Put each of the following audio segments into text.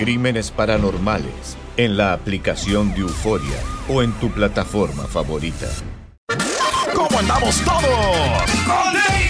Crímenes Paranormales en la aplicación de Euforia o en tu plataforma favorita. ¿Cómo andamos todos?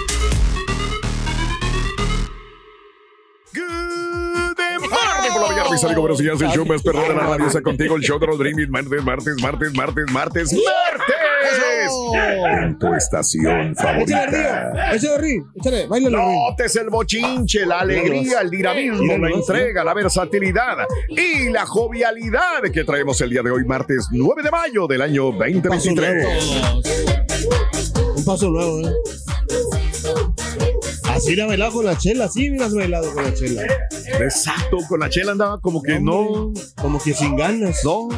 Amigos, buenos días. El show más perrón de la radio está contigo. El show de los Brindis. Martes, martes, martes, martes, martes, martes. En tu estación favorita. Échale. Échale, bailalo, Río. Notes el bochinche, la alegría, el dinamismo, la entrega, la versatilidad y la jovialidad que traemos el día de hoy, martes 9 de mayo del año 2023. Un paso nuevo, ¿eh? Así la bailado con la chela, así mira has bailado con la chela. Exacto, con la chela andaba como que no, Como que sin ganas. no.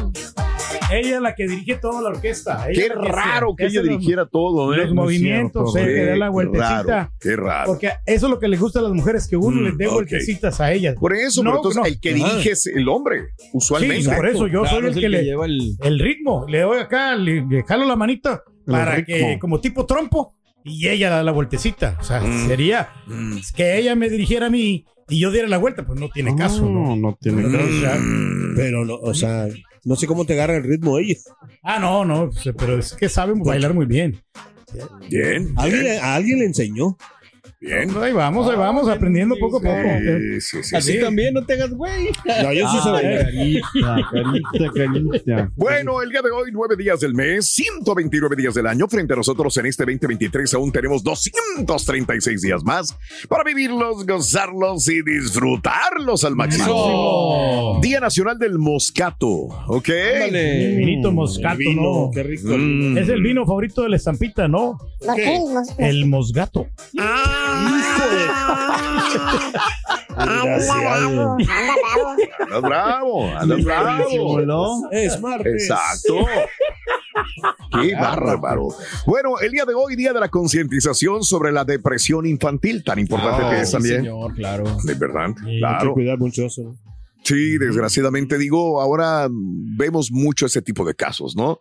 Ella es la que dirige toda la orquesta. Ella Qué la raro que ella los- dirigiera todo, ¿eh? Los movimientos, eh, que da la vueltecita. raro, qué raro. Porque eso es lo que les gusta a las mujeres, que uno Mm, les dé ok. vueltecitas a ellas. Por eso, No, pero entonces no. el que Ajá. dirige es el hombre, usualmente. Sí, por eso yo Claro, soy el es que, le lleva el... el ritmo, le doy acá, le, le jalo la manita para que como tipo trompo y ella da la vueltecita. O sea, Mm. sería Mm. que ella me dirigiera a mí y yo diera la vuelta, pues no tiene caso, ¿no? no tiene Pero, caso. o sea, Mm. Pero, no, o sea, no sé cómo te agarra el ritmo ella. ah, no, no, pero es que saben bailar muy bien. Bien, ¿Alguien, bien, le- a alguien le enseñó. Bien. Ahí vamos, ahí vamos, aprendiendo poco a poco. Sí, sí, sí, sí. también, no te hagas güey. No, yo sí sé bailar. Bueno, el día de hoy, nueve días del mes, 129 días del año. Frente a nosotros en este 2023 aún tenemos 236 días más para vivirlos, gozarlos y disfrutarlos al máximo. Día Nacional del Moscato, ¿ok? El vinito moscato, El vino, ¿no? Qué rico. Mm. Es el vino favorito de la estampita, ¿no? ¿Qué? El mosgato. Desgraciado. Andas bravo, andas bravo. Es martes. Exacto. Qué bárbaro. Bueno, el día de hoy, día de la concientización sobre la depresión infantil, tan importante que es también. Señor, claro. De verdad, Sí, Hay que claro. cuidar mucho eso. ¿no? Sí, desgraciadamente digo, ahora vemos mucho ese tipo de casos, ¿no?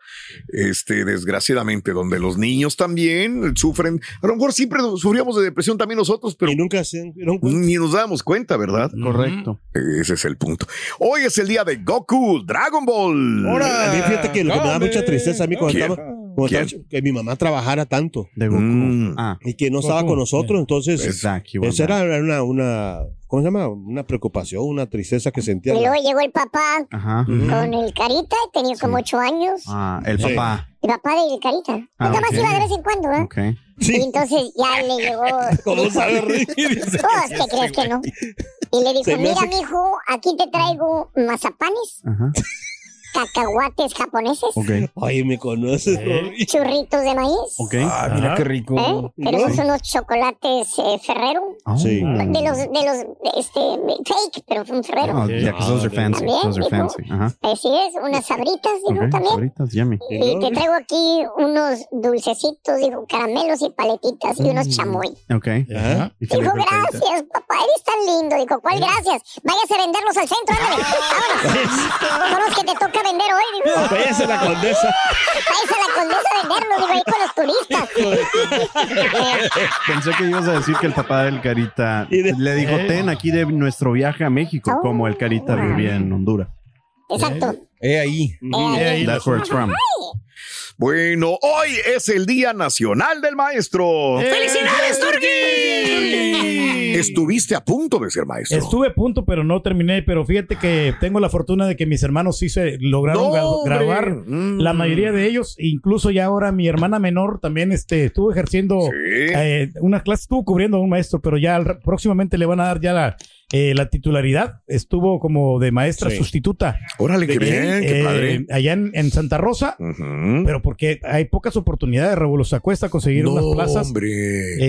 Este, desgraciadamente, donde los niños también sufren. A lo mejor siempre sufríamos de depresión también nosotros, pero Y nunca se dieron cuenta. ni nos damos cuenta, ¿verdad? Correcto. Ese es el punto. Hoy es el día de Goku, Dragon Ball. A mí fíjate que lo que me da mucha tristeza a mí cuando ¿Quién? estaba, ¿Quién? que mi mamá trabajara tanto De Goku. Mm. Ah, y que no estaba con nosotros, entonces exacto. esa era una, una, ¿cómo se llama? Una preocupación, una tristeza que sentía. Y luego llegó el papá Ajá. con el Carita, tenía como ocho años. Ah, el Sí. papá. El papá del Carita. Ah, Nada más iba de vez en cuando, ¿eh? Ok. Sí. Y entonces ya le llegó. ¿Cómo sabe reír? Pues, ¿qué crees que no? Y le dijo, mira, mijo, aquí te traigo mazapanes Ajá. Cacahuates japoneses, Ok. Ay, me conoces, Rory. churritos de maíz, Ok. Ah, mira qué rico. ¿eh? Tenemos unos chocolates eh, Ferrero, Oh. Sí. de los, de los, este, fake, pero son Ferrero. Oh, yeah, because those are fancy. También, Those are fancy. Ajá. Así es, unas sabritas, dijo Ok, también. Ahorita, yummy. Y te traigo aquí unos dulcecitos, dijo, caramelos y paletitas y Mm. unos chamoy. Ok. Ajá. ¿Y qué le Dijo, gracias, papá, eres tan lindo. Dijo, ¿cuál gracias? Váyase a venderlos al centro, ándale. Vámonos. Son los que te vender hoy, dijo. Váyase la condesa. Váyase la condesa a venderlos, digo, ahí con los turistas. Pensé que ibas a decir que el papá del Carita le dijo, ten aquí de nuestro viaje a México, Oh. como el Carita vivía en Honduras. Exacto. Eh, ahí. Eh, That's where it's from. Bueno, hoy es el Día Nacional del Maestro. ¡Felicidades, Estuviste a punto de ser maestro. Estuve a punto, pero no terminé. Pero fíjate que tengo la fortuna de que mis hermanos sí se lograron No, gra- hombre. grabar. Mm. La mayoría de ellos, incluso ya ahora mi hermana menor también este, estuvo ejerciendo Sí. eh, una clase, estuvo cubriendo a un maestro, pero ya próximamente le van a dar ya la, eh, la titularidad. Estuvo como de maestra Sí. sustituta. Órale, qué bien, qué Eh, padre. Allá en, en Santa Rosa. Pero porque hay pocas oportunidades, Raúl, se acuesta conseguir no, unas plazas. hombre.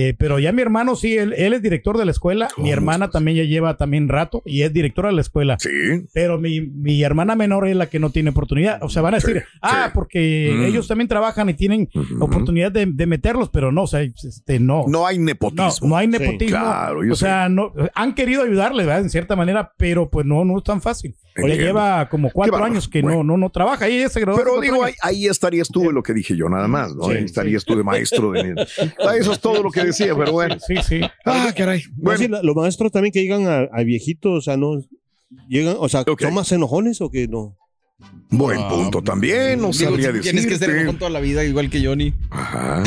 Eh, pero ya mi hermano sí, él, él es director de la escuela. Mi ¿Cómo hermana también ya lleva también rato y es directora de la escuela. sí. Pero mi, mi hermana menor es la que no tiene oportunidad. O sea, van a decir, Sí, ah, sí. porque Mm. ellos también trabajan y tienen oportunidad de, de meterlos, pero no, o sea, este, no. No hay nepotismo. no hay nepotismo. claro, o sea, no, han querido ayudarle, ¿verdad? En cierta manera, pero pues no, no es tan fácil. Ya Entiendo. lleva como cuatro años que Bueno. no, no, no trabaja. Y ella se graduó. Pero digo, ahí, ahí estarías tú en lo que dije yo, nada más, ¿no? Sí, ahí estarías tú de maestro. De... Ah, Eso es todo lo que decía, pero bueno. Sí, sí. Ah, caray. No, Bueno, los maestros también que llegan a, a viejitos, o sea, no. Llegan, o sea, Ok. ¿son más enojones o que no? buen Ah, punto también, no Digo, sabría si Tienes que ser enojón toda la vida, igual que Johnny. Ajá.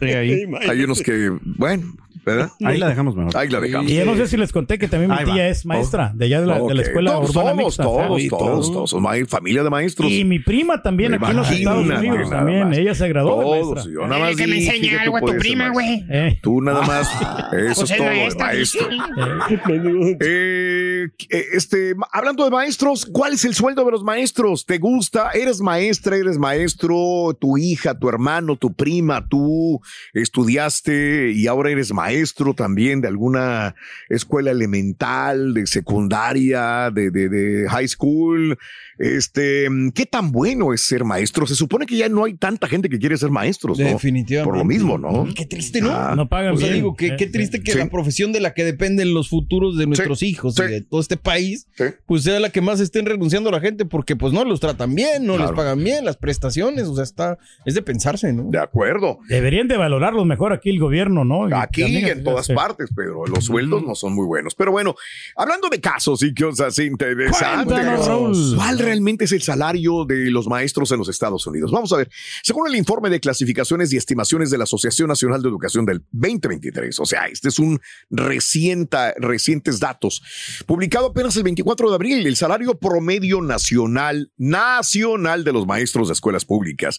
Sí, ahí, Hay unos que, bueno, ¿verdad? ahí la dejamos mejor. Ahí la dejamos. Y yo no sé si les conté que también mi tía es maestra de allá de la, de la escuela todos, urbana todos, mixta. todos, ¿sabes? todos, todos, son ma- familia de maestros. Y mi prima también aquí en los Estados Unidos también. Ella se graduó de Todos, maestra. yo nada más que me tú algo a tu prima, güey. Eh, Tú nada más, eso Pues es es todo, maestra, maestro. eh. Eh, eh, este, hablando de maestros, ¿cuál es el sueldo de los maestros? ¿Te gusta? ¿Eres maestra? ¿Eres maestro? ¿Tu hija, tu hermano, tu prima, tú estudiaste y ahora eres maestro también de alguna escuela elemental, de secundaria, de, de, de high school? Este, ¿qué tan bueno es ser maestro? Se supone que ya no hay tanta gente que quiere ser maestros, ¿no? Definitivamente. Por lo mismo, ¿no? Qué triste, ¿no? Ah, No pagan O sea, bien. digo, qué, Eh, qué triste que Sí. la profesión de la que dependen los futuros de nuestros hijos sí. y de todo este país, Sí. pues sea la que más estén renunciando a la gente porque pues no los tratan bien, no Claro. les pagan bien, las prestaciones, o sea, está, es de pensarse, ¿no? De acuerdo. Deberían de valorarlos mejor aquí el gobierno, ¿no? Y Aquí y en todas este, partes, pero los sueldos no son muy buenos. Pero bueno, hablando de casos y cosas interesantes. ¿cuál realmente es el salario de los maestros en los Estados Unidos? Vamos a ver. Según el informe de clasificaciones y estimaciones de la Asociación Nacional de Educación del 2023, o sea, este es un reciente, recientes datos, publicado apenas el 24 de abril, el salario promedio nacional, nacional de los maestros de escuelas públicas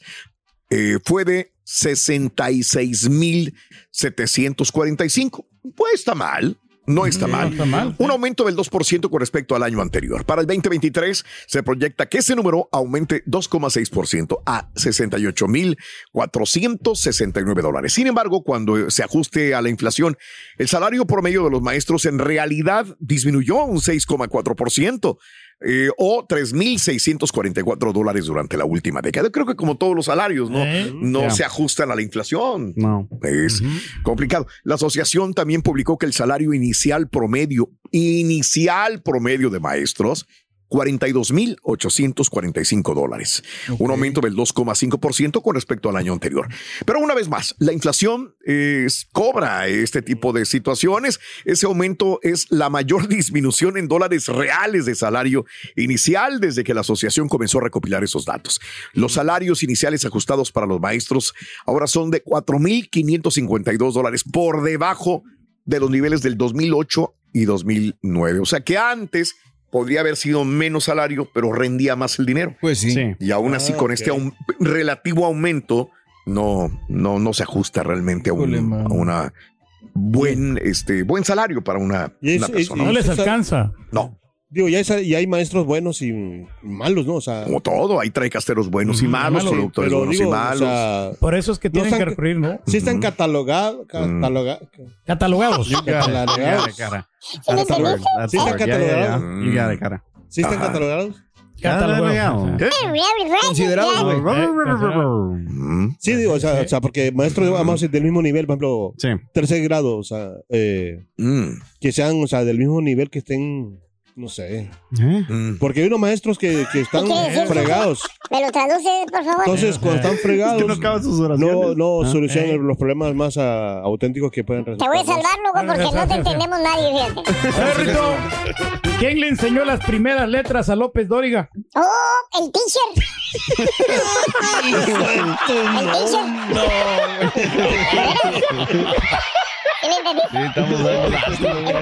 eh, fue de 66,745. Pues está mal. No está mal. está mal. Un aumento del 2% con respecto al año anterior. Para el 2023 se proyecta que ese número aumente 2,6% a 68,469 dólares. Sin embargo, cuando se ajuste a la inflación, el salario promedio de los maestros en realidad disminuyó un 6,4%. Eh, o 3.644 dólares durante la última década. Creo que como todos los salarios, ¿no? Eh, no se ajustan a la inflación. No. Es complicado. La asociación también publicó que el salario inicial promedio, inicial promedio de maestros, 42.845 dólares, un aumento del 2,5% con respecto al año anterior. Pero una vez más, la inflación eh, cobra este tipo de situaciones. Ese aumento es la mayor disminución en dólares reales de salario inicial desde que la asociación comenzó a recopilar esos datos. Los salarios iniciales ajustados para los maestros ahora son de 4.552 dólares por debajo de los niveles del 2008 y 2009. O sea que antes podría haber sido menos salario, pero rendía más el dinero. Pues sí. Sí. Y aún así, Ah, con este aum- relativo aumento, no, no, no se ajusta realmente a, un, a una buen, este, buen salario para una, Y una eso- persona. No y- les Eso- alcanza. No, Digo, ya, es- ya hay maestros buenos y malos, ¿no? O sea, Como todo, hay traecasteros buenos y malos, malos, productores pero buenos digo, y o malos. sea, Por eso es que no tienen están- que recurrir, ¿no? Sí están catalogados. Cataloga, Catalogados. Got catalogados. cara. ¿Sí están catalogados. Cara. ¿Sí están catalogados? Catalogados. ¿Qué? Considerados. Mm. Sí, digo, o sea, o sea porque maestros, vamos a decir, del mismo nivel, por ejemplo, Sí. tercer grado, o sea, eh, Mm. que sean, o sea, del mismo nivel que estén, no sé. ¿Eh? Mm. Porque hay unos maestros que, que están fregados. ¿Me lo traduces, por favor? Entonces, cuando están fregados, Es que no sus no, no Ah. solucionan los problemas más ah, auténticos que pueden Te resultar. voy a ¿no? salvar, loco, porque no te entendemos nadie, fíjate. ¿quién le enseñó las primeras letras a López Dóriga? Oh, el teacher. el teacher. ¿Sí Sí, estamos dando la-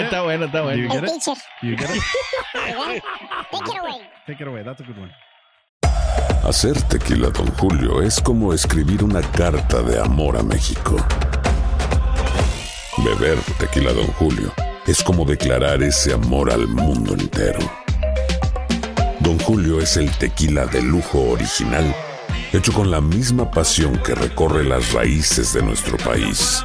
está bueno, está bueno. You get it? teacher. You get it? Take it away. Take it away. That's a good one. Hacer tequila, Don Julio, es como escribir una carta de amor a México. Beber tequila, Don Julio, es como declarar ese amor al mundo entero. Don Julio es el tequila de lujo original, hecho con la misma pasión que recorre las raíces de nuestro país.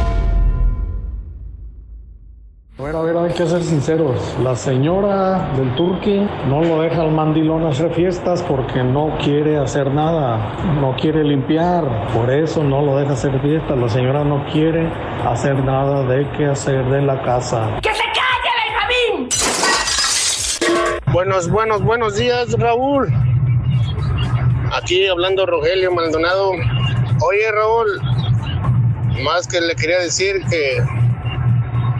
A ver, a ver, hay que ser sinceros. La señora del Turqui no lo deja al mandilón hacer fiestas porque no quiere hacer nada, no quiere limpiar. Por eso no lo deja hacer fiestas. La señora no quiere hacer nada de qué hacer de la casa. ¡Que se calle, Benjamín! Buenos, buenos, buenos días, Raúl. Aquí hablando Rogelio Maldonado. Oye, Raúl, más que le quería decir que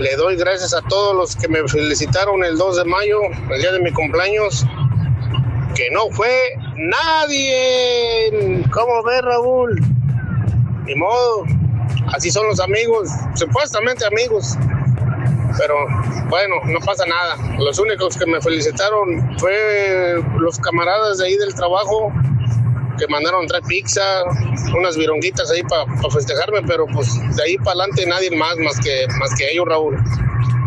le doy gracias a todos los que me felicitaron el 2 de mayo, el día de mi cumpleaños, que no fue nadie. ¿Cómo ves, Raúl? Ni modo, así son los amigos, supuestamente amigos. Pero bueno, no pasa nada. Los únicos que me felicitaron fue los camaradas de ahí del trabajo que mandaron traer pizza, unas vironguitas ahí para festejarme, pero pues de ahí para adelante nadie más más que, más que ellos, Raúl.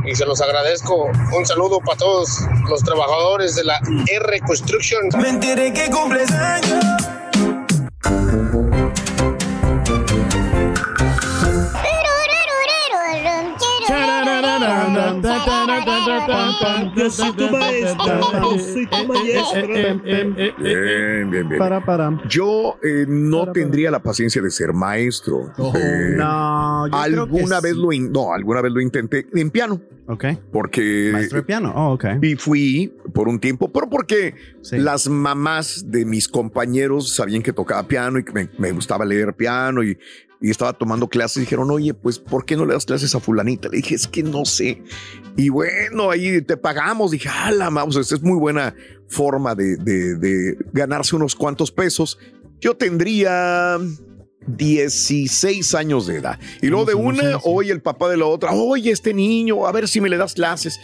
Y se los agradezco. Un saludo para todos los trabajadores de la R Construction. Me enteré que cumples años. Yo soy tu maestra, yo soy tu maestra. Bien, bien, bien. Para, para. Yo eh, no tendría la paciencia de ser maestro. Eh, No, yo creo alguna que vez sí. lo in- no, alguna vez lo intenté en piano. Ok. Porque Maestro de piano. Oh, ok. y fui por un tiempo, pero porque las mamás de mis compañeros sabían que tocaba piano y que me, me gustaba leer piano y, y estaba tomando clases. Dijeron, oye, pues, ¿por qué no le das clases a fulanita? Le dije, es que no sé. Y bueno, ahí te pagamos. Dije, ah, la vamos, esta es muy buena forma de- de ganarse unos cuantos pesos. Yo tendría 16 años de edad. Y luego de una, oye, el papá de la otra, oye, este niño, a ver si me le das clases.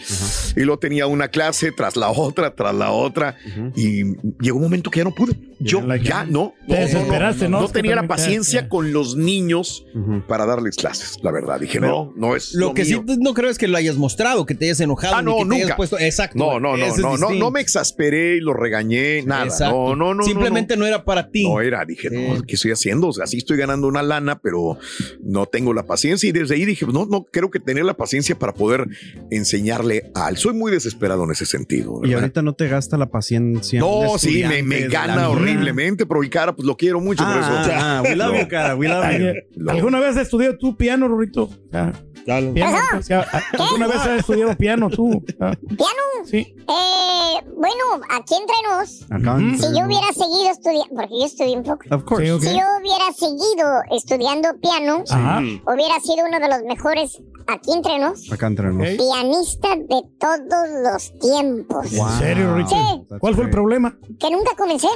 Y luego tenía una clase tras la otra, tras la otra. Y llegó un momento que ya no pude. Yo ya no. Te no, ¿no? No que tenía la paciencia con los niños para darles clases, la verdad. Dije, no, no es. Lo que mío. sí no creo es que lo hayas mostrado, que te hayas enojado. Ah, no, que te hayas nunca. puesto. Exacto. No, no, no, no, no, no me exasperé y lo regañé, nada. Exacto. No, no, no. Simplemente no, era para ti. No era, dije, no, ¿qué estoy haciendo? O sea, así estoy estoy ganando una lana, pero no tengo la paciencia. Y desde ahí dije, no, no creo que tener la paciencia para poder enseñarle a él. Soy muy desesperado en ese sentido. Y ahorita no te gasta la paciencia. No, sí, me, me gana horriblemente, pero el cara, pues lo quiero mucho por eso. Ah, we love you, cara, we love you. Lo- ¿Alguna vez has estudiado tú piano, Rorito? Ah, piano, o sea, ¿Alguna vez has estudiado piano tú? Ah, ¿Piano? Sí. Eh, bueno, aquí entre nos, Acaban- si yo hubiera seguido estudiando, porque yo estudié un poco. Of course. Sí, ok. Si yo hubiera seguido estudiando piano, Ajá. hubiera sido uno de los mejores aquí entre nos. Acá entre nos. Pianista de todos los tiempos. ¿En serio, Rorito? Sí. ¿Cuál fue el problema? Que nunca comencé.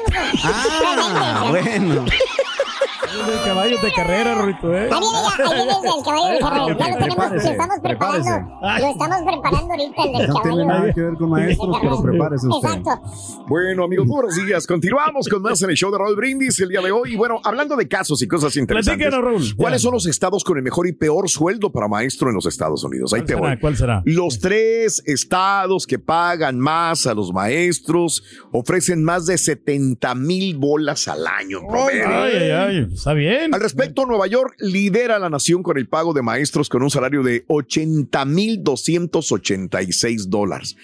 Ah, bueno. El caballo de carrera, Rorito, ¿eh? Ahí viene ya, ahí viene el caballo de carrera. Ya lo tenemos, lo estamos preparando. Lo estamos preparando ahorita el del No tiene caballo. nada que ver con maestros, pero prepárese usted. Exacto. Bueno, amigos, buenos días. Continuamos con más en el show de Raúl Brindis el día de hoy. Y bueno, hablando de casos y cosas interesantes. Raúl. ¿Cuáles son los estados con el mejor y peor sueldo para maestro en los Estados Unidos? Ahí ¿Cuál te voy. ¿Cuál será? Los tres estados que pagan más a los maestros ofrecen más de 70 mil bolas al año. en promedio. Ay, ay, ay. Está bien. Al respecto, Nueva York lidera la nación con el pago de maestros con un salario de 80 mil 286 dólares,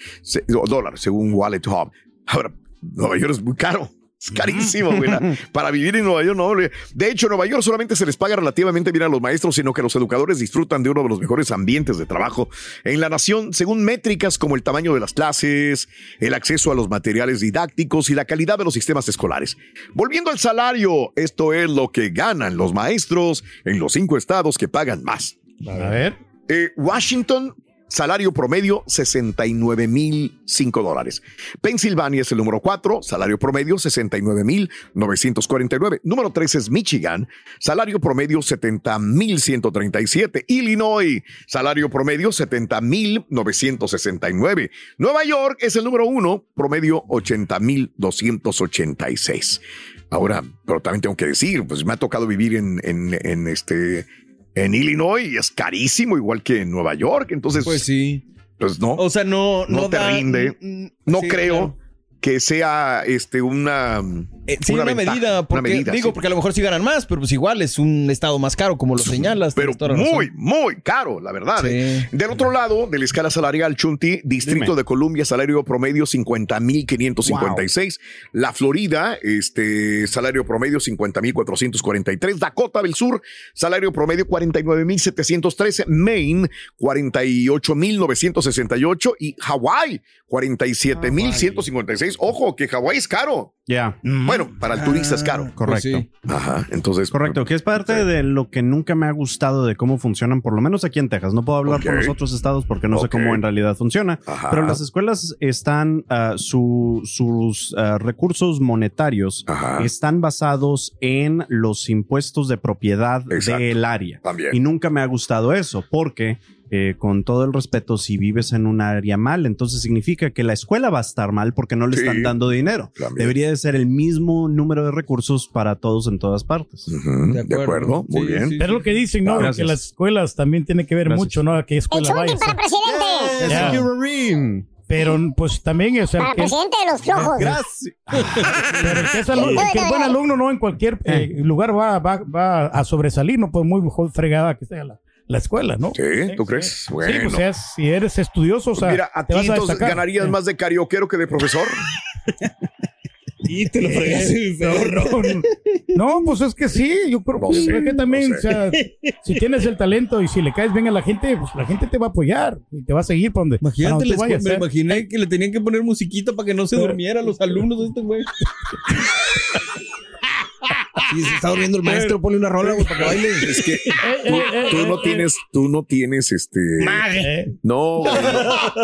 dólares, según Wallet Hub. Ahora, Nueva York es muy caro. Es carísimo, güey. Para vivir en Nueva York, no. hombre. De hecho, en Nueva York solamente se les paga relativamente bien a los maestros, sino que los educadores disfrutan de uno de los mejores ambientes de trabajo en la nación, según métricas como el tamaño de las clases, el acceso a los materiales didácticos y la calidad de los sistemas escolares. Volviendo al salario, esto es lo que ganan los maestros en los cinco estados que pagan más. A ver. Eh, Washington, salario promedio 69 mil 5 dólares. Pensilvania es el número 4, salario promedio 69 mil 949. Número 3 es Michigan, salario promedio 70 mil 137. Illinois, salario promedio 70 mil 969. Nueva York es el número 1, promedio 80 mil 286. Ahora, pero también tengo que decir, pues me ha tocado vivir en, en este en Illinois es carísimo, igual que en Nueva York. Entonces, Pues sí. pues no. O sea, no, no, no, te da- rinde. No sí, creo claro. Que sea este una, Eh, sí, una, ventaja, medida, una porque, medida, digo, sí. porque a lo mejor sí ganan más, pero pues igual es un estado más caro, como lo señalas. pero razón. muy, muy caro, la verdad. ¿eh? Del otro lado de la escala salarial, Chunti, Distrito Dime. de Columbia, salario promedio 50.556. La Florida, este, salario promedio 50.443. Dakota del Sur, salario promedio 49.713. Maine, 48.968. Y Hawái, 47.156. Ojo, que Hawái es caro. Ya. Bueno, para el turista es caro. Correcto. Ajá, entonces. Correcto, que es parte de lo que nunca me ha gustado de cómo funcionan, por lo menos aquí en Texas. No puedo hablar por Ok. los otros estados porque no sé cómo en realidad funciona. Ajá. Pero las escuelas están, ah, su- sus ah, recursos monetarios Ajá. están basados en los impuestos de propiedad Exacto. del área. También. Y nunca me ha gustado eso porque... eh, con todo el respeto, si vives en un área mal, entonces significa que la escuela va a estar mal porque no le Sí. están dando dinero. También. Debería de ser el mismo número de recursos para todos en todas partes. De acuerdo, muy Sí, bien. sí, Pero lo que dicen, ¿no? Gracias. Que las escuelas también tiene que ver Gracias. mucho, ¿no? A qué El escuela Chunti vayas. para presidente. Ya. Thank you, Marine. Pero pues también, o sea, Para que, presidente de los flojos. Gracias. pero el que es, alu- el que es buen alumno, no en cualquier eh, lugar va, va, va a sobresalir, no por muy fregada que sea la, la escuela, ¿no? Sí, ¿tú crees? Sí, Bueno. pues seas- si eres estudioso, o sea, Pues Mira, a ti entonces ganarías más de carioquero que de profesor. Y te lo fregaste, perro. No, pues es que sí, yo creo No pues, sé, es que también, no o sea, si tienes el talento y si le caes bien a la gente, pues la gente te va a apoyar y te va a seguir para donde, para Imagínate, donde la tú escuela- vayas. me ¿eh? imaginé que le tenían que poner musiquita para que no se durmiera los alumnos de este güey. Si se está durmiendo el maestro, ponle una rola, güey, para que baile. Es que Eh, tú, eh, tú eh, no eh, tienes, tú no tienes este. eh. No,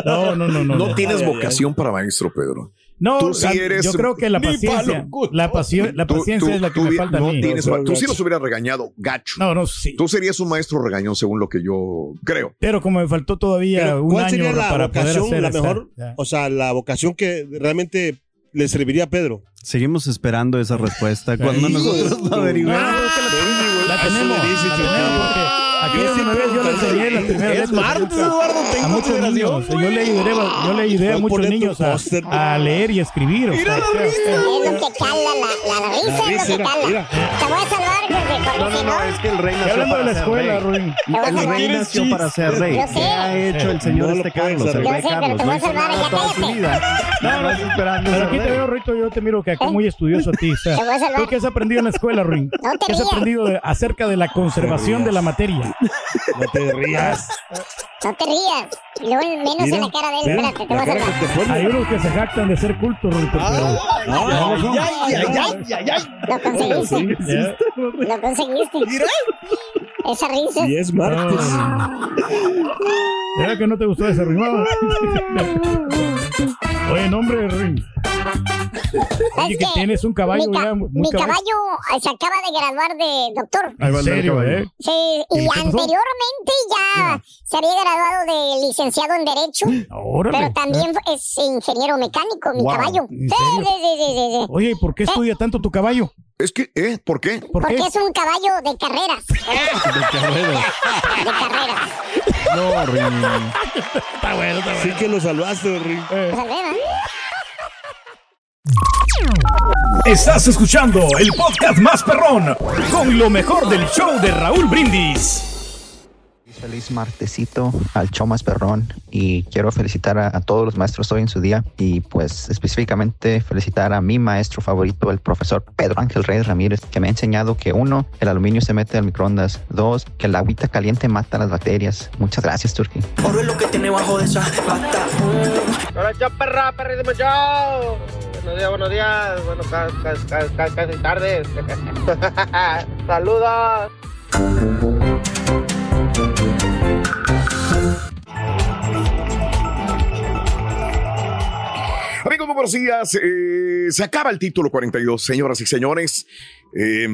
No, no, no, no. no no. tienes Ay, ay, ay. vocación para maestro, Pedro. No, Tú sí eres- yo creo que la paciencia, la, pasión, la paciencia tú- es la que tú me falta no a mí. tienes- tú sí los hubieras regañado, gacho. no, no, sí. Tú serías un maestro regañón, según lo que yo creo. Pero como me faltó todavía Pero, un ¿Cuál año sería la para poder vocación, hacer la mejor? O sea, la vocación que realmente le serviría a Pedro. Seguimos esperando esa respuesta cuando nosotros la, la le dice, la tenemos porque Aquí me ves, yo le enseñé las primeras Es letras. martes, Eduardo, ten A muchos consideración, niños. Yo le ayudé, yo le ayudé a muchos niños a, leer y escribir. o sea, Es lo que cala, la, la risa La es risa lo que era- cala. mira. Te voy a porque No, no, no, no... es que el rey Y nació hablando de para la ser escuela, rey. Ruin. El rey nació para ser rey. ¿Qué ha hecho el señor No este Carlos, el rey Carlos? No hizo nada toda su cállate. vida. Nada más esperando Pero ser aquí te rey. veo, Rito, yo te miro que acá muy estudioso a ti. O sea, Te voy a salvar. ¿Tú qué has aprendido en la escuela, Ruin? No ¿Qué has aprendido acerca de la conservación de la materia? No te rías. No te rías. Y luego menos en la cara de él. mira, Espérate, te la voy a cara que te. Hay unos que se jactan de ser cultos, Rito, pero... Ay, son. ay, ay, ay, ay, ay. Lo conseguiste. Lo conseguiste. Esa risa. Y es martes. Era que no te gustó ese rimado. Oye, nombre, Ruin. Oye, Es que tienes un caballo mi, ca- ya. muy mi caballo. caballo eh, se acaba de graduar de doctor. En serio, ¿eh? Sí, ¿Y anteriormente ya se había graduado de licenciado en Derecho, Órale. pero también es ingeniero mecánico, mi Wow, caballo. sí, sí, sí, sí. Oye, ¿y por qué estudia tanto tu caballo? Es que, ¿eh? ¿Por qué? ¿Por qué? Porque es un caballo de carreras. De carreras. No, Rin. Está bueno, está Sí que lo salvaste, ver, ¿eh? Estás escuchando el podcast más perrón con lo mejor del show de Raúl Brindis. Feliz martesito al show más perrón y quiero felicitar a, a todos los maestros hoy en su día y pues específicamente felicitar a mi maestro favorito, el profesor Pedro Ángel Reyes Ramírez, que me ha enseñado que uno, el aluminio se mete al microondas, dos, que el agüita caliente mata las bacterias. Muchas gracias, Turki. Oro es lo que tiene bajo de esa bata. Hola, yo, perra, perrísimo yo. Buenos días, buenos días. Bueno, ca- ca- ca- ca- casi tardes. Saludos. Amigos, muy buenos días. Eh, se acaba el título 42, señoras y señores. Eh,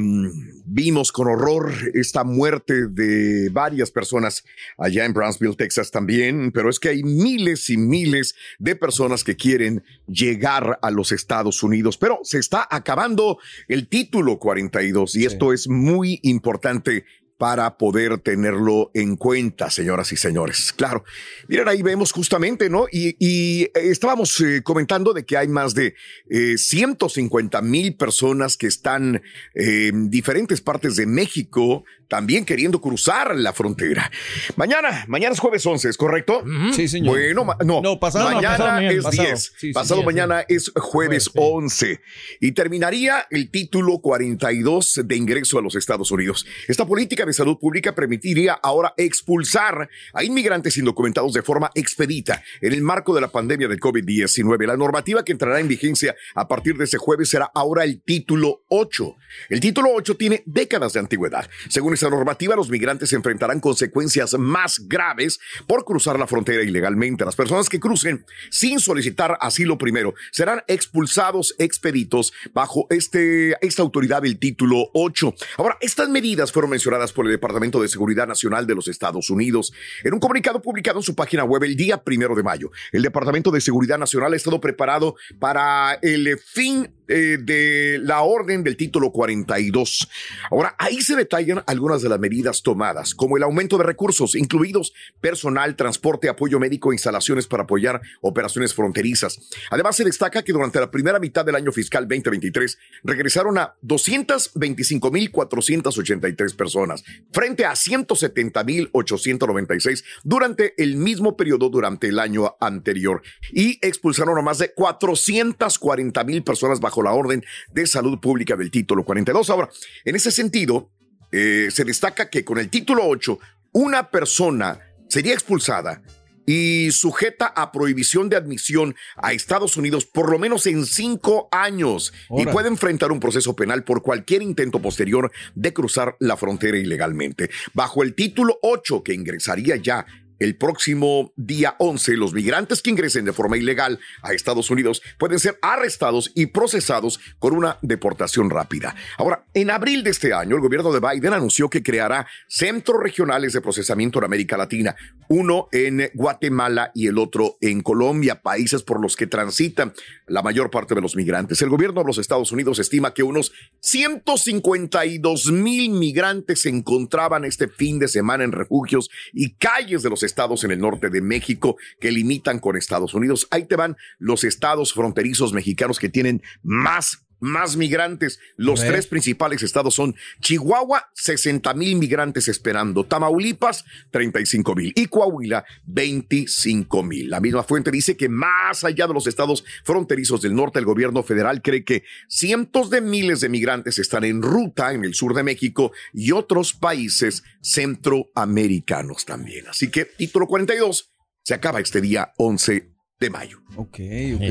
vimos con horror esta muerte de varias personas allá en Brownsville, Texas también, pero es que hay miles y miles de personas que quieren llegar a los Estados Unidos, pero se está acabando el título 42 y esto es muy importante para poder tenerlo en cuenta, señoras y señores. Claro, miren, ahí vemos justamente, ¿no? Y, y, eh, estábamos eh, comentando de que hay más de eh, 150 mil personas que están eh, en diferentes partes de México también queriendo cruzar la frontera. Mañana, mañana es jueves 11, ¿es correcto? Sí, señor. Bueno, ma- no, No, pasado, no, mañana pasado es Pasado. 10, Sí, sí, pasado sí, mañana es jueves 11 y terminaría el título 42 de ingreso a los Estados Unidos. Esta política de salud pública permitiría ahora expulsar a inmigrantes indocumentados de forma expedita en el marco de la pandemia del COVID-19. La normativa que entrará en vigencia a partir de ese jueves será ahora el título 8. El título 8 tiene décadas de antigüedad. Según esa normativa, los migrantes enfrentarán consecuencias más graves por cruzar la frontera ilegalmente. Las personas que crucen sin solicitar asilo primero serán expulsados expeditos bajo este, esta autoridad del título 8. Ahora, estas medidas fueron mencionadas por el Departamento de Seguridad Nacional de los Estados Unidos en un comunicado publicado en su página web el día primero de mayo. El Departamento de Seguridad Nacional ha estado preparado para el fin eh, de la orden del título 42. Ahora, ahí se detallan algunas de las medidas tomadas, como el aumento de recursos, incluidos personal, transporte, apoyo médico, instalaciones para apoyar operaciones fronterizas. Además, se destaca que durante la primera mitad del año fiscal 2023 regresaron a 225.483 personas, frente a 170.896 durante el mismo periodo durante el año anterior, y expulsaron a más de 440.000 personas bajo la orden de salud pública del título 42. Ahora, en ese sentido, eh, se destaca que con el título 8, una persona sería expulsada y sujeta a prohibición de admisión a Estados Unidos por lo menos en cinco años y puede enfrentar un proceso penal por cualquier intento posterior de cruzar la frontera ilegalmente. Bajo el título 8 que ingresaría ya el próximo día 11 los migrantes que ingresen de forma ilegal a Estados Unidos pueden ser arrestados y procesados con una deportación rápida. Ahora, en abril de este año, el gobierno de Biden anunció que creará centros regionales de procesamiento en América Latina, uno en Guatemala y el otro en Colombia, países por los que transitan la mayor parte de los migrantes. El gobierno de los Estados Unidos estima que unos 152 mil migrantes se encontraban este fin de semana en refugios y calles de los estados en el norte de México que limitan con Estados Unidos. Ahí te van los estados fronterizos mexicanos que tienen más más migrantes. Los tres principales estados son Chihuahua, 60 mil migrantes esperando, Tamaulipas, 35 mil y Coahuila, 25 mil. La misma fuente dice que más allá de los estados fronterizos del norte, el gobierno federal cree que cientos de miles de migrantes están en ruta en el sur de México y otros países centroamericanos también. Así que título 42 se acaba este día 11 de mayo. Ok,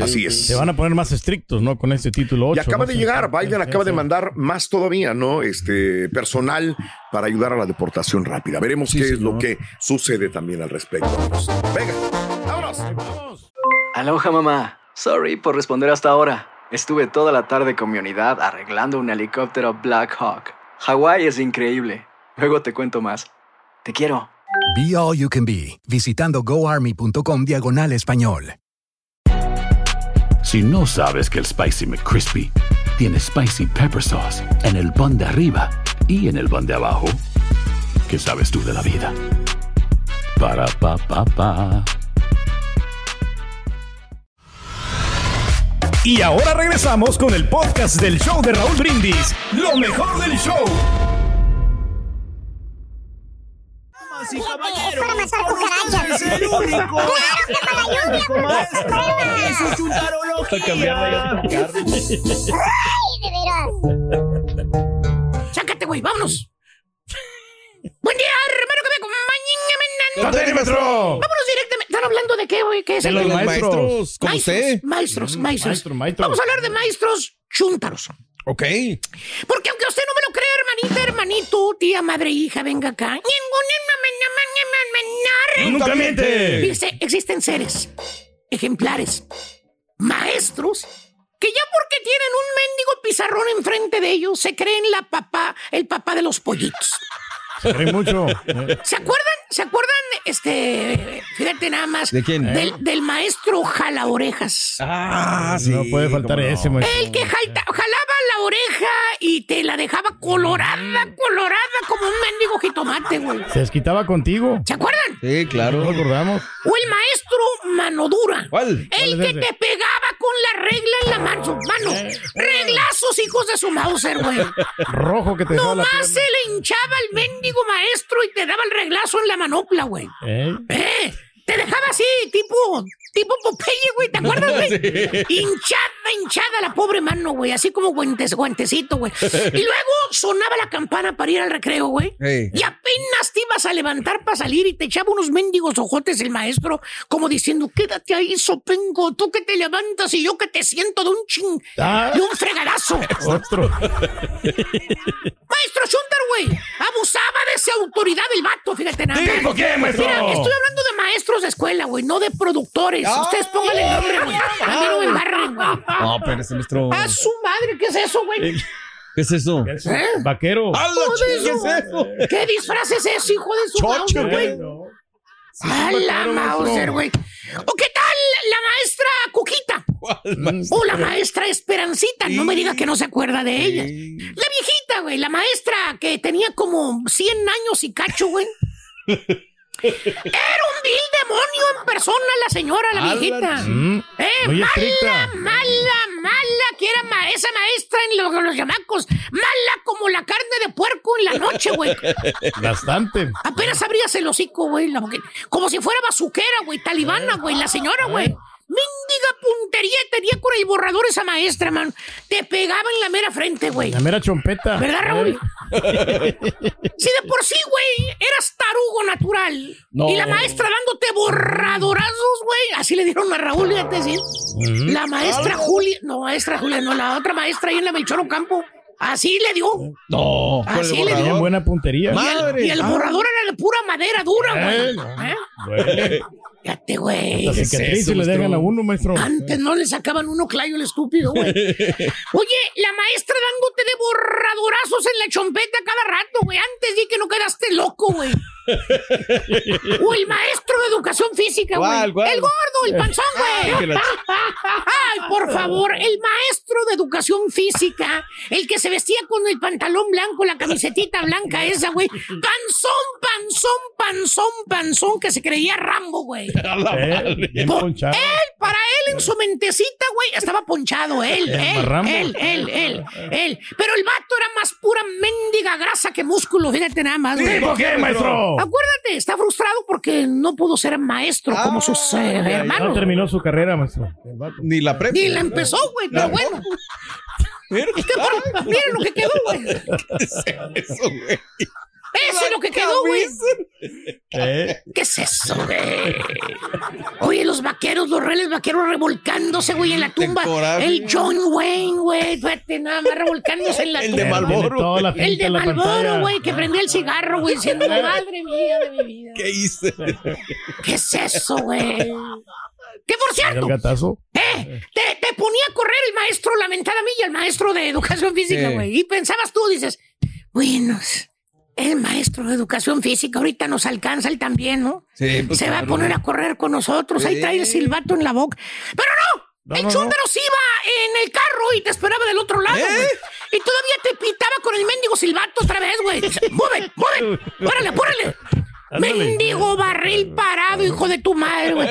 Así es. Se van a poner más estrictos, ¿no? Con este título 8. Y acaba de llegar, Biden acaba de mandar más todavía, ¿no? Este personal para ayudar a la deportación rápida. Veremos qué es lo que sucede también al respecto. Venga, vámonos. Aloha mamá. Sorry por responder hasta ahora. Estuve toda la tarde con mi unidad arreglando un helicóptero Black Hawk. Hawái es increíble. Luego te cuento más. Te quiero. Be All You Can Be, visitando goarmy.com diagonal español. Si no sabes que el Spicy McCrispy tiene Spicy Pepper Sauce en el pan de arriba y en el pan de abajo, ¿qué sabes tú de la vida? Para, pa, pa, pa. Y ahora regresamos con el podcast del show de Raúl Brindis. Lo mejor del show. Es para matar cucarachas. Es el único. Claro que para la lluvia, Maestro, eso es chuntarología. Ay, de veras. Sácate, güey, vámonos. Buen día, hermano que me acompaña. ¡Con tenis, maestro! Vámonos directamente. ¿Están hablando de qué, güey? ¿Qué es De el- los maestros, como maestros, usted. Maestros, Mm, maestros. maestro, maestro. Vamos a hablar de maestros chúntaros. Ok. Porque aunque usted no me lo crea, hermanita, hermanito, tía, madre, hija, venga acá. Nunca miente. Dice, existen seres, ejemplares, maestros, que ya porque tienen un mendigo pizarrón enfrente de ellos, se creen la papá, el papá de los pollitos. Mucho. ¿Se acuerdan? ¿Se acuerdan? Este, fíjate nada más. ¿De quién? Del, del maestro jala orejas. Ah, No puede faltar ese, maestro. El que jalta- jalaba la oreja y te la dejaba colorada, colorada como un mendigo jitomate, güey. Se desquitaba contigo. ¿Se acuerdan? Sí, claro. No lo acordamos. O el maestro mano dura. ¿Cuál? El ¿Cuál que ese? te pegaba la regla en la mano. mano. Reglazos, hijos de su Mauser, güey. Rojo que te dejaba la Nomás se le hinchaba el mendigo maestro y te daba el reglazo en la manopla, güey. ¿Eh? ¿Eh? Te dejaba así, tipo, tipo Popeye, güey, ¿te acuerdas, güey? Sí. Hinchada, hinchada la pobre mano, güey, así como guantes, guantecito, güey. Y luego sonaba la campana para ir al recreo, güey. Hey. Y apenas te ibas a levantar para salir y te echaba unos mendigos ojotes el maestro, como diciendo, quédate ahí, sopengo, tú que te levantas y yo que te siento de un ching, Ah. de un fregadazo. Otro. Maestro Shunter, güey, abusaba de esa autoridad del vato, fíjate nada. ¿Tipo quién, maestro? Mira, estoy hablando de maestros de escuela, güey, no de productores. Ustedes pónganle el nombre, güey. A mí no me embarren, güey. No, espérese, maestro. A su madre, ¿qué es eso, güey? ¿Qué es eso? ¿Eh? Vaquero. ¡Ah, la Hijo de chinga, su- ¿Qué es eso? ¿Qué disfraz es ese, hijo de su Chocho, güey? güey. A la. Mauser, güey. ¿O qué tal la maestra Cuquita? O la maestra Esperancita, no me diga que no se acuerda de ella. La viejita, güey, la maestra que tenía como 100 años y cacho, güey. Era un vil demonio en persona la señora, la Ala, viejita. mm, Eh, mala, estricta. mala, mala, que era ma- esa maestra en los, los chamacos. Mala como la carne de puerco en la noche, güey. Bastante. Apenas abrías el hocico, güey. la Como si fuera bazuquera, güey. Talibana, güey. La señora, güey. Mendiga puntería tenía con el borrador esa maestra, man. Te pegaba en la mera frente, güey. La mera chompeta. ¿Verdad, Raúl? Si de por sí, güey, eras tarugo natural. No. Y la maestra dándote borradorazos, güey. Así le dieron a Raúl, fíjate, sí. La maestra Julia. No, maestra Julia, no, la otra maestra ahí en la Melchor Ocampo. Así le dio. No, el Así le. Tienen buena puntería. Y el, y el Ah. borrador era de pura madera dura, güey. ¿Eh? Bueno, Fíjate, güey. hasta le dejan a uno, maestro. Antes no le sacaban uno clayo el estúpido, güey. Oye, la maestra dándote de borradorazos en la chompeta cada rato, güey. Antes di que no quedaste loco, güey. O el maestro de educación física, güey. El gordo, el panzón, güey. Ay, por favor, el maestro de educación física, el que se vestía con el pantalón blanco, la camisetita blanca esa, güey. Panzón, panzón, panzón, panzón, que se creía Rambo, güey. La Eh. Él, para él, en su mentecita, güey, estaba ponchado. Él, El él, él, él, él, él. Pero el vato era más pura mendiga grasa que músculo, fíjate nada más, güey. ¿Por qué, maestro? Acuérdate, está frustrado porque no pudo ser maestro como sus eh, No terminó su carrera, maestro. Ni la prepa. Ni la empezó, güey, pero bueno. Mira, Es que, por- mira lo que quedó, güey. eso, güey. Eso es lo que quedó, güey. ¿Qué es eso, güey? Oye, los vaqueros, los reales vaqueros revolcándose, güey, en la tumba. El John Wayne, güey, fíjate nada más revolcándose en la El tumba. de la El de Malboro, güey, que prendía el cigarro, güey, diciendo, madre mía de mi vida. ¿Qué hice? ¿Qué es eso, güey? Que por cierto, el gatazo. eh, te, te ponía a correr el maestro, lamentada milla, el maestro de educación física, güey. Y pensabas tú, dices, bueno, el maestro de educación física ahorita nos alcanza él también, ¿no? Sí, pues, Se va a poner a correr con nosotros, ahí trae el silbato en la boca. Pero no, No, el no, no. iba en el carro y te esperaba del otro lado, ¿Eh? Y todavía te pitaba con el mendigo silbato otra vez, güey. ¡Mueve, mueve! ¡Órale! Ándale. Mendigo barril parado, hijo de tu madre, güey.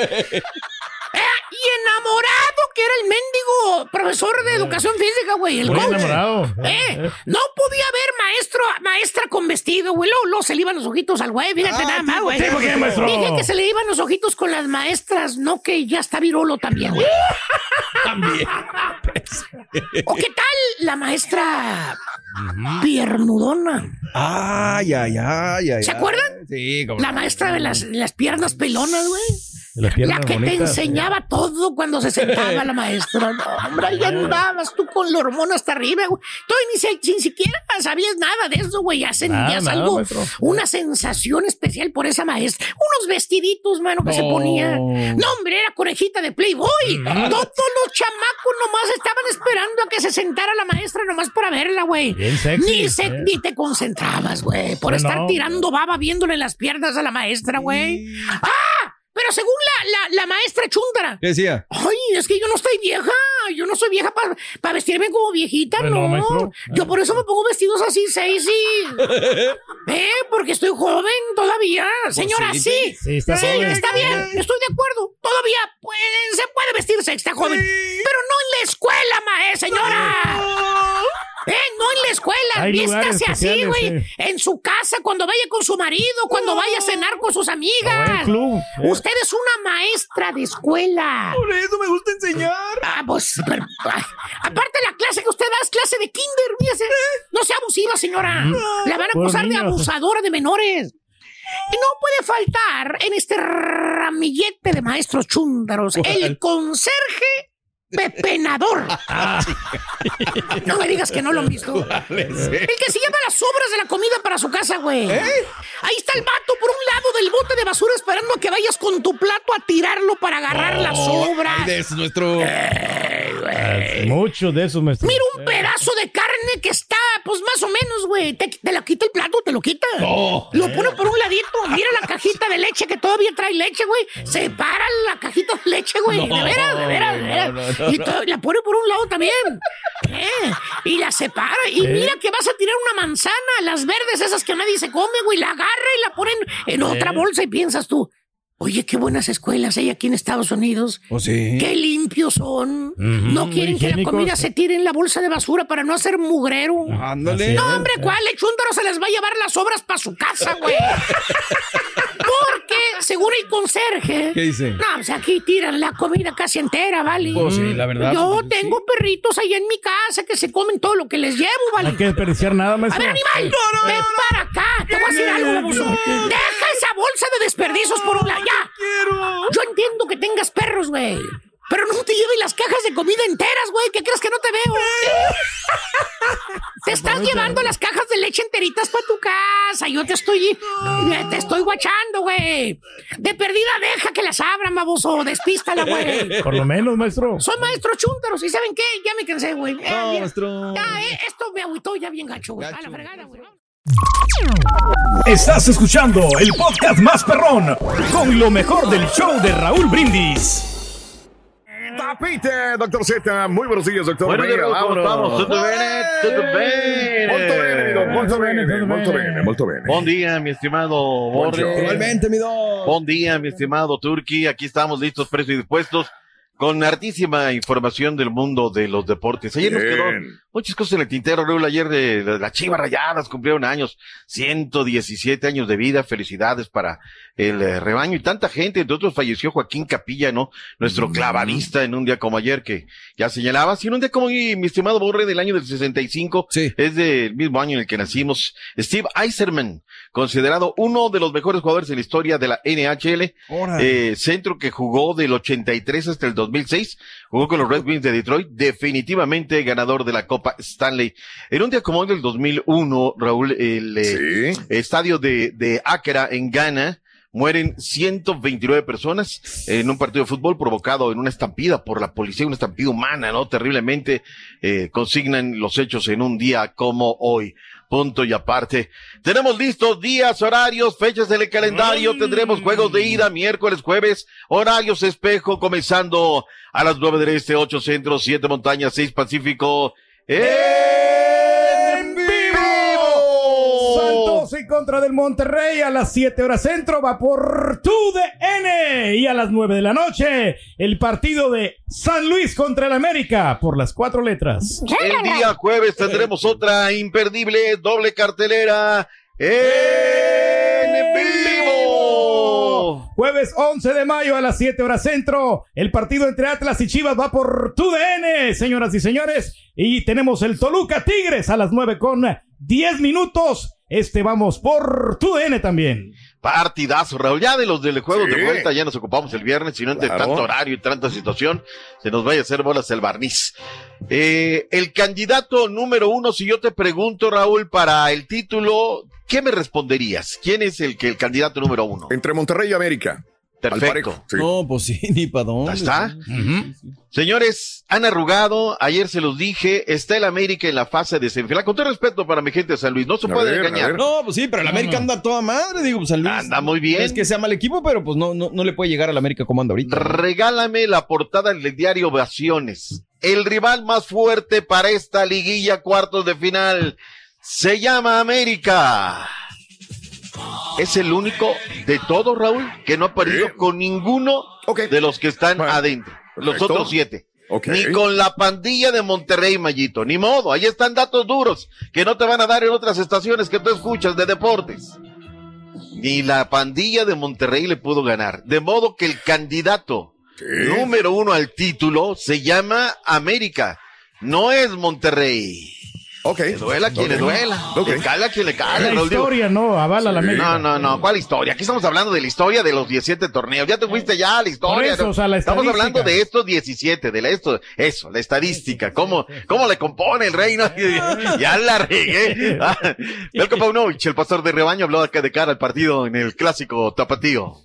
Eh, y enamorado que era el mendigo profesor de educación física, güey. El Muy coach. enamorado. Eh, no podía haber maestro, maestra con vestido, güey. Luego, luego se le iban los ojitos al güey, fíjate Ah, nada más, ¿tipo güey. Dije que se le iban los ojitos con las maestras, no que ya está virolo también, güey. También. ¿O qué tal la maestra piernudona? Ay, ay, ay, ay. ¿Se ay. acuerdan? Sí, como. La maestra de las, las piernas pelonas, güey. La que te enseñaba todo cuando se sentaba la maestra. No, hombre, ahí andabas tú con la hormona hasta arriba, güey. Tú ni, se- ni siquiera sabías nada de eso, güey. Ya sentías nada, algo, maestro. una sensación especial por esa maestra. Unos vestiditos, mano, que se ponía. No, hombre, era conejita de Playboy. Todos los chamacos nomás estaban esperando a que se sentara la maestra nomás para verla, güey. Bien sexy, Ni, se- eh. ni te concentrabas, güey, por No, estar no. tirando baba viéndole las piernas a la maestra, güey. ¡Ah! Pero según la, la, la maestra Chúndara. ¿Qué decía? Ay, es que yo no estoy vieja. Yo no soy vieja para vestirme como viejita, Bueno, no. maestro. Yo por eso me pongo vestidos así, sexy. ¿Eh? Porque estoy joven todavía. Señora, sí, sí. sí, está Sí, joven. está bien. Estoy de acuerdo. Todavía puede- se puede vestirse, está joven. Pero no en la escuela, maestra, señora. Eh, no en la escuela, vístase así, güey. En su casa, cuando vaya con su marido, cuando vaya a cenar con sus amigas. club. eh. Usted es una maestra de escuela. Por eso me gusta enseñar. Ah, pues, pero, aparte la clase que usted da es clase de kinder, fíjese. No sea abusiva, señora. La van a acusar de abusadora de menores. Y no puede faltar en este ramillete de maestros chúndaros el conserje pepenador. No me digas que no lo han visto. El que se lleva las sobras de la comida para su casa, güey. Ahí está el vato por un lado del bote de basura esperando a que vayas con tu plato a tirarlo para agarrar las sobras. Ay, de eso, Ah, Muchos de esos, maestro. Mira un pedazo de carne que está, pues más o menos, güey. Te, te lo quita el plato, te lo quita. No. Lo pone por un ladito. Mira la cajita de leche que todavía trae leche, güey. Separa la cajita de leche, güey. No, de veras, de veras, de veras. no, no, y la pone por un lado también. Eh, Y la separa. Y ¿Eh? mira que vas a tirar una manzana, las verdes esas que nadie se come, güey. La agarra y la ponen en otra ¿Eh? bolsa y piensas tú. Oye, qué buenas escuelas hay aquí en Estados Unidos. ¿O sí? Qué limpios son. no quieren que la comida se tire en la bolsa de basura para no hacer mugrero. Ándale. No, hombre, ¿cuál? El chúndaro se les va a llevar las obras para su casa, güey. Porque, según el conserje. ¿Qué dice? No, pues aquí tiran la comida casi entera, ¿vale? Pues sí, la verdad. Yo pues, tengo perritos ahí en mi casa que se comen todo lo que les llevo, No ¿vale? hay que desperdiciar nada, A maestro. ver, animal, ven para acá. Te voy a decir algo, baboso. Deja esa bolsa de desperdicios por un lado. Ya. Yo entiendo que tengas perros, güey. Pero no te lleves las cajas de comida enteras, güey. ¿Qué crees que no te veo? te estás llevando las cajas de leche enteritas para tu casa. Yo te estoy, te estoy guachando, güey. De perdida deja que las abran, baboso. Despístala, güey. Por lo menos, maestro. Soy maestro chúntaros. ¿Y saben qué? Ya me cansé, güey. Eh, No, maestro. Ya, eh, esto me agüitó ya bien gacho, güey. A la fregada, güey. Estás escuchando el podcast más perrón con lo mejor del show de Raúl Brindis. Tapite, doctor Z. Muy buenos días, doctor. Buenos días, Venga, Raúl, ¿cómo estamos? ¿Tutto bene? ¿Tutto bene? Molto bene, mi don, molto bene, molto bene, molto bene. Buen día, mi estimado Borre. Igualmente, mi don. Buen día, mi estimado Turki. Aquí estamos listos, presos y dispuestos con hartísima información del mundo de los deportes. Ayer nos quedó muchas cosas en el tintero, Raúl. Ayer de, de las Chivas Rayadas cumplieron años, 117 años de vida. Felicidades para el eh, rebaño y tanta gente. Entre otros falleció Joaquín Capilla, ¿no? Nuestro clavadista en un día como ayer que ya señalaba. Si en un día como hoy, mi estimado Borre del año del 65, es del mismo año en el que nacimos. Steve Eiserman, considerado uno de los mejores jugadores en la historia de la NHL. Eh, centro que jugó del 83 hasta el 2006, jugó con los Red Wings de Detroit, definitivamente ganador de la Copa Stanley. En un día como hoy del 2001, Raúl, el eh, estadio de, de Accra en Ghana, mueren 129 personas en un partido de fútbol provocado en una estampida por la policía, una estampida humana, ¿no? Terriblemente eh, consignan los hechos en un día como hoy. Punto y aparte. Tenemos listos días, horarios, fechas del calendario. Tendremos juegos de ida miércoles, jueves, horarios espejo, comenzando a las nueve del este, ocho centro, siete montañas, seis pacífico. ¡En en contra del Monterrey a las 7 horas centro va por TUDN y a las 9 de la noche el partido de San Luis contra el América por las cuatro letras. El día jueves tendremos otra imperdible doble cartelera en vivo. Jueves 11 de mayo a las 7 horas centro, el partido entre Atlas y Chivas va por TUDN, señoras y señores, y tenemos el Toluca Tigres a las 9 con 10 minutos. Este vamos por TUDN también. Partidazo, Raúl. Ya de los del juego Sí. de vuelta ya nos ocupamos el viernes, si no entre Claro. tanto horario y tanta situación, se nos vaya a hacer bolas el barniz. Eh, el candidato número uno, si yo te pregunto, Raúl, para el título, ¿qué me responderías? ¿Quién es el que el candidato número uno? Entre Monterrey y América. Perfecto. No, pues sí, ni para dónde. Ahí está. Señores, han arrugado, ayer se los dije, está el América en la fase de semifinal. Con todo respeto para mi gente de San Luis, no se A puede ver, engañar. No, pues sí, pero el América anda a toda madre, digo, pues San Luis. Anda muy bien. Es que sea mal equipo, pero pues no, no, no le puede llegar al América como anda ahorita. Regálame la portada del diario Ovaciones. El rival más fuerte para esta liguilla cuartos de final se llama América. Es el único de todos, Raúl, que no ha perdido con ninguno de los que están adentro. Los perfecto. otros siete. Ni con la pandilla de Monterrey, Mayito. Ni modo. Ahí están datos duros que no te van a dar en otras estaciones que tú escuchas de deportes. Ni la pandilla de Monterrey le pudo ganar. De modo que el candidato número uno al título se llama América. No es Monterrey. Ok. Le duela a quien le duela. Ok. Le cala a quien le cala. La digo. historia no avala la América. No, no, no. ¿Cuál historia? Aquí estamos hablando de la historia de los 17 torneos. Ya te fuiste ya a la historia. Por eso, ¿no? o sea, la estamos hablando de estos 17, de la esto, eso, la estadística. ¿Cómo, cómo le compone el reino? ya la regué. Ah, Belko Paunovic, el pastor de rebaño, habló acá de cara al partido en el clásico tapatío.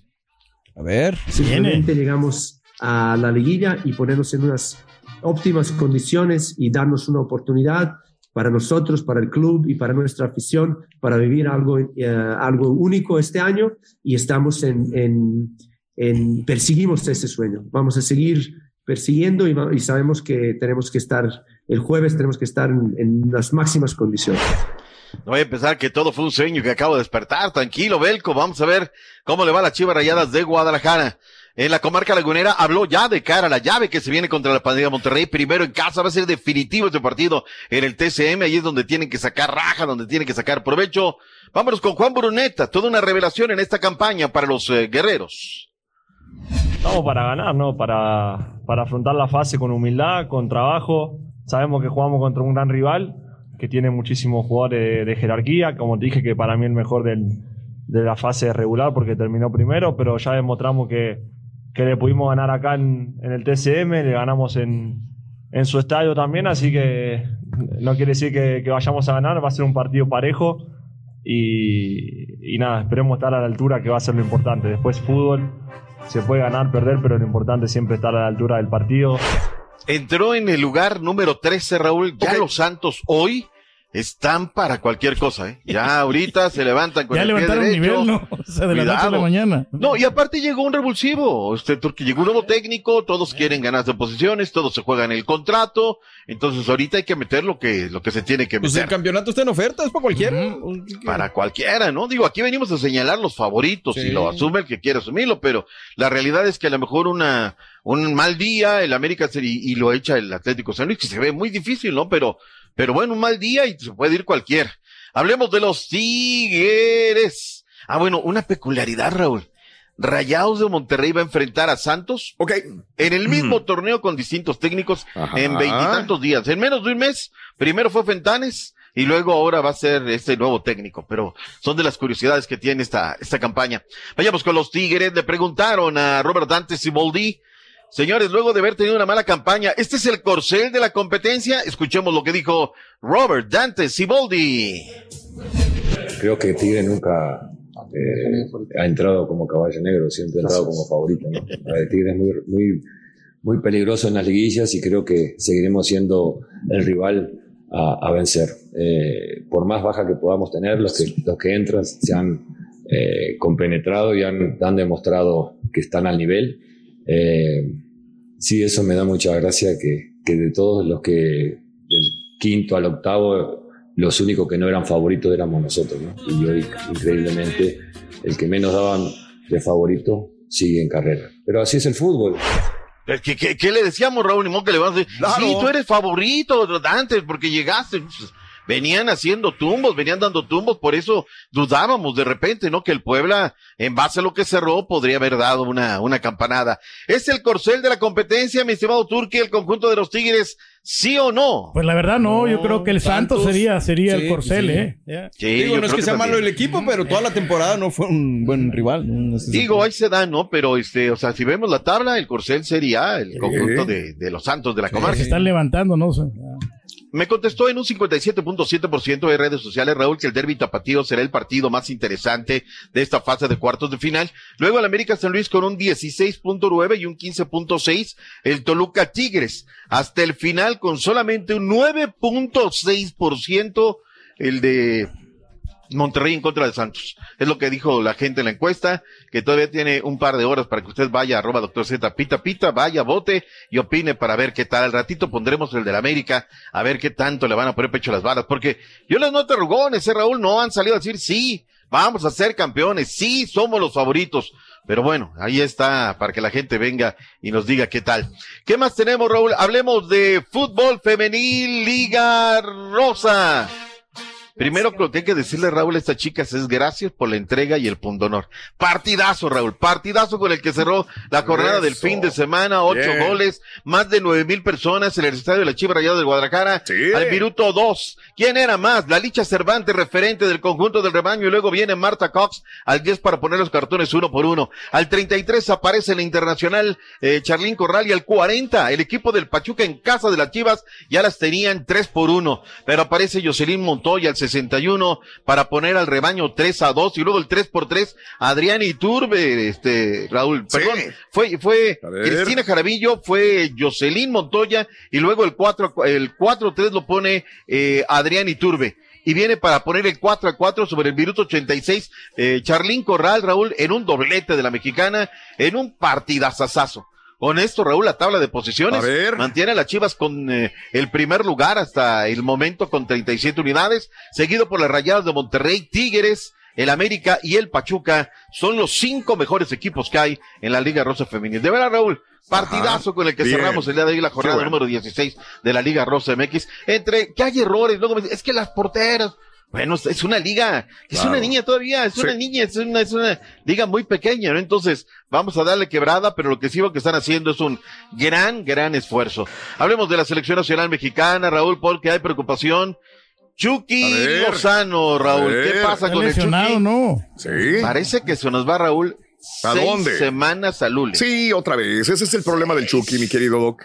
A ver. Simplemente llegamos a la liguilla y ponernos en unas óptimas condiciones y darnos una oportunidad para nosotros, para el club y para nuestra afición, para vivir algo, eh, algo único este año y estamos en, en, en- perseguimos ese sueño. Vamos a seguir persiguiendo y, y sabemos que tenemos que estar, el jueves tenemos que estar en, en las máximas condiciones. No voy a pensar que todo fue un sueño que acabo de despertar. Tranquilo, Belco. Vamos a ver cómo le va a las Chivas Rayadas de Guadalajara. En la comarca lagunera habló ya de cara a la llave que se viene contra la pandilla de Monterrey. Primero en casa va a ser definitivo este partido en el TCM. Ahí es donde tienen que sacar raja, donde tienen que sacar provecho. Vámonos con Juan Bruneta. Toda una revelación en esta campaña para los eh, guerreros. Estamos para ganar, ¿no? Para, para afrontar la fase con humildad, con trabajo. Sabemos que jugamos contra un gran rival que tiene muchísimos jugadores de, jerarquía. Como dije, que para mí el mejor del- de la fase regular porque terminó primero, pero ya demostramos que, que le pudimos ganar acá en, en el TCM, le ganamos en, en su estadio también, así que no quiere decir que, que vayamos a ganar, va a ser un partido parejo y, y nada, esperemos estar a la altura que va a ser lo importante. Después fútbol, se puede ganar, perder, pero lo importante es siempre estar a la altura del partido. Entró en el lugar número 13, Raúl. Ya los Santos hoy están para cualquier cosa, ¿eh? Ya ahorita se levantan con Ya el pie levantaron derecho. nivel, ¿no? O sea, de la noche a la mañana. No, y aparte llegó un revulsivo, este, porque llegó un nuevo técnico, todos quieren ganarse posiciones, todos se juegan el contrato, entonces ahorita hay que meter lo que, lo que se tiene que Pues el meter. campeonato está en oferta, es para cualquiera. Para cualquiera, ¿no? Digo, aquí venimos a señalar los favoritos Sí. y lo asume el que quiera asumirlo, pero la realidad es que a lo mejor una, un mal día, el América y, y lo echa el Atlético San Luis, que se ve muy difícil, ¿no? Pero, pero bueno, un mal día y se puede ir cualquiera. Hablemos de los Tigres. Ah, bueno, una peculiaridad, Raúl. Rayados de Monterrey va a enfrentar a Santos. Ok. En el mismo torneo con distintos técnicos Ajá. en veintitantos días. En menos de un mes, primero fue Fentanes y luego ahora va a ser este nuevo técnico. Pero son de las curiosidades que tiene esta, esta campaña. Vayamos con los Tigres. Le preguntaron a Robert Dante Siboldi. Señores, luego de haber tenido una mala campaña, ¿este es el corcel de la competencia? Escuchemos lo que dijo Robert Dante Siboldi. Creo que Tigre nunca eh, ha entrado como caballo negro, siempre ha entrado como favorito. ¿no? Eh, Tigre es muy, muy, muy peligroso en las liguillas y creo que seguiremos siendo el rival a, a vencer. Eh, por más baja que podamos tener, los que, los que entran se han eh, compenetrado y han, han demostrado que están al nivel. Eh, sí, eso me da mucha gracia que, que de todos los que del quinto al octavo los únicos que no eran favoritos éramos nosotros, ¿no? Y hoy, increíblemente, el que menos daban de favorito sigue en carrera. Pero así es el fútbol. Eh, ¿Qué, qué, qué le decíamos, Raúl? Modo que le vamos a decir, sí, tú eres favorito, Dante, porque llegaste. Venían haciendo tumbos, venían dando tumbos, por eso dudábamos de repente, ¿no? Que el Puebla, en base a lo que cerró, podría haber dado una, una campanada. ¿Es el corcel de la competencia, mi estimado Turque, el conjunto de los Tigres, sí o no? Pues la verdad no, yo creo que el Santos, Santos, sería, sería sí, el Corcel, sí. ¿eh? Sí, Digo, no es que sea también. malo el equipo, pero toda la temporada no fue un buen rival. Digo, ahí se da, ¿no? Pero, este, o sea, si vemos la tabla, el corcel sería el conjunto de, de los Santos de la comarca. Se están levantando, ¿no? O sea, Me contestó en un 57.7% de redes sociales, Raúl, que el derby tapatío será el partido más interesante de esta fase de cuartos de final. Luego el América San Luis con un 16.9 y un 15.6. El Toluca Tigres hasta el final con solamente un 9.6% el de Monterrey en contra de Santos. Es lo que dijo la gente en la encuesta, que todavía tiene un par de horas para que usted vaya arroba doctor Z, pita, pita, vaya, vote y opine para ver qué tal. Al ratito pondremos el del América, a ver qué tanto le van a poner pecho las balas, porque yo les noto rugones, eh, Raúl, no han salido a decir sí, vamos a ser campeones, sí, somos los favoritos. Pero bueno, ahí está para que la gente venga y nos diga qué tal. ¿Qué más tenemos, Raúl? Hablemos de fútbol femenil, Liga Rosa. Primero lo que hay que decirle, Raúl, a estas chicas es gracias por la entrega y el punto honor. Partidazo, Raúl, partidazo con el que cerró la jornada del fin de semana, ocho Bien. goles, más de nueve mil personas en el estadio de la Chiva Rayada de Guadalajara, al minuto dos. ¿Quién era más? La Licha Cervantes, referente del conjunto del rebaño, y luego viene Marta Cox al 10 para poner los cartones uno por uno. Al 33 aparece la internacional eh, Charlín Corral y al 40 el equipo del Pachuca en casa de las Chivas ya las tenían tres por uno, pero aparece Jocelyn Montoya al 61 para poner al rebaño 3 a 2 y luego el 3 por 3 Adrián Iturbe, este Raúl, perdón, fue fue. Cristina Jarabillo, fue Jocelyn Montoya y luego el 4 el 4-3 lo pone eh, Adrián Iturbe. Y viene para poner el 4 a 4 sobre el minuto 86, eh, Charlín Corral, Raúl, en un doblete de la mexicana, en un partidazazazo. Con esto, Raúl, la tabla de posiciones mantiene a las Chivas con eh, el primer lugar hasta el momento con 37 unidades, seguido por las Rayadas de Monterrey, Tigres, el América y el Pachuca. Son los cinco mejores equipos que hay en la Liga Rosa Femenil. De verdad, Raúl, partidazo Ajá, con el que bien. cerramos el día de hoy la jornada bueno. número 16 de la Liga Rosa MX. Entre que hay errores, luego me dicen, es que las porteras, bueno, es una liga, es Claro. una niña todavía, es Sí. una niña, es una, es una liga muy pequeña, ¿no? Entonces, vamos a darle quebrada, pero lo que sí veo que están haciendo es un gran, gran esfuerzo. Hablemos de la selección nacional mexicana, Raúl Paul, que hay preocupación. Chucky ver. Lozano, Raúl, ¿qué pasa con el Chucky? ¿no? Sí. Parece que se nos va Raúl ¿A seis dónde? semanas a Lule. Sí, otra vez. Ese es el problema del Chucky, mi querido Doc.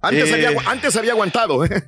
Antes, Eh. había, antes había aguantado, ¿eh?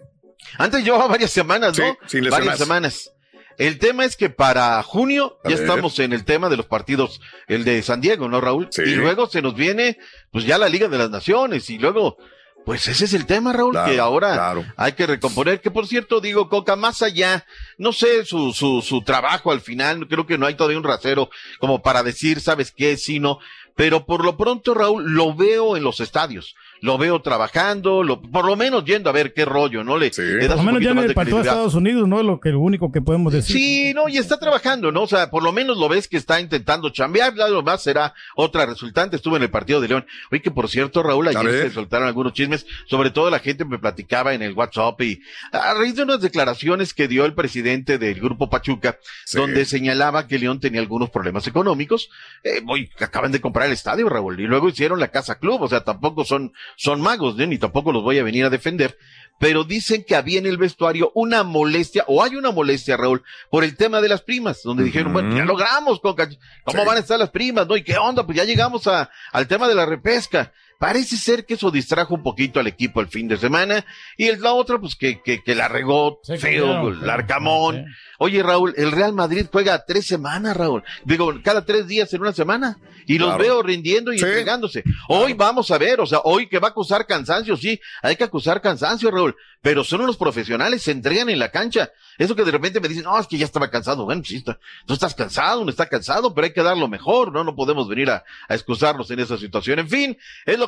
Antes llevaba varias semanas, Sí, ¿no? sin lesionarse. varias semanas. El tema es que para junio A ya ver. estamos en el tema de los partidos, el de San Diego, ¿no, Raúl? Sí. Y luego se nos viene, pues ya la Liga de las Naciones y luego, pues ese es el tema, Raúl, Claro, que ahora claro. hay que recomponer, que por cierto, digo, Coca, más allá, no sé, su, su, su trabajo al final, creo que no hay todavía un rasero como para decir, ¿sabes qué? Sí, no. Pero por lo pronto, Raúl, lo veo en los estadios. Lo veo trabajando, lo, por lo menos yendo a ver qué rollo, ¿no? Le, le das Por lo menos ya de credibilidad. Estados Unidos, ¿no? Lo que lo único que podemos decir. Sí, no, y está trabajando, ¿no? O sea, por lo menos lo ves que está intentando chambear, lo más será otra resultante. Estuvo en el partido de León. Oye, que por cierto, Raúl, ayer se soltaron algunos chismes, sobre todo la gente me platicaba en el WhatsApp y a raíz de unas declaraciones que dio el presidente del Grupo Pachuca, donde señalaba que León tenía algunos problemas económicos. Eh, voy, que acaban de comprar el estadio, Raúl, y luego hicieron la Casa Club, o sea, tampoco son, son magos, ¿no? ni tampoco los voy a venir a defender pero dicen que había en el vestuario una molestia, o hay una molestia, Raúl, por el tema de las primas, donde dijeron, bueno, ya logramos, Coca, ¿cómo van a estar las primas, no? ¿Y qué onda? Pues ya llegamos a, al tema de la repesca. Parece ser que eso distrajo un poquito al equipo el fin de semana, y el, la otra, pues que, que, que la regó feo, claro, el Arcamón. Oye, Raúl, el Real Madrid juega tres semanas, Raúl. Digo, cada tres días en una semana. Y los Claro. veo rindiendo y Sí. entregándose. Hoy vamos a ver, o sea, hoy que va a acusar cansancio, sí, hay que acusar cansancio, Raúl. Pero son unos profesionales, se entregan en la cancha. Eso que de repente me dicen, no, es que ya estaba cansado. Bueno, sí, está, tú estás cansado, uno está cansado, pero hay que dar lo mejor, ¿no? No podemos venir a, a excusarnos en esa situación. En fin, es lo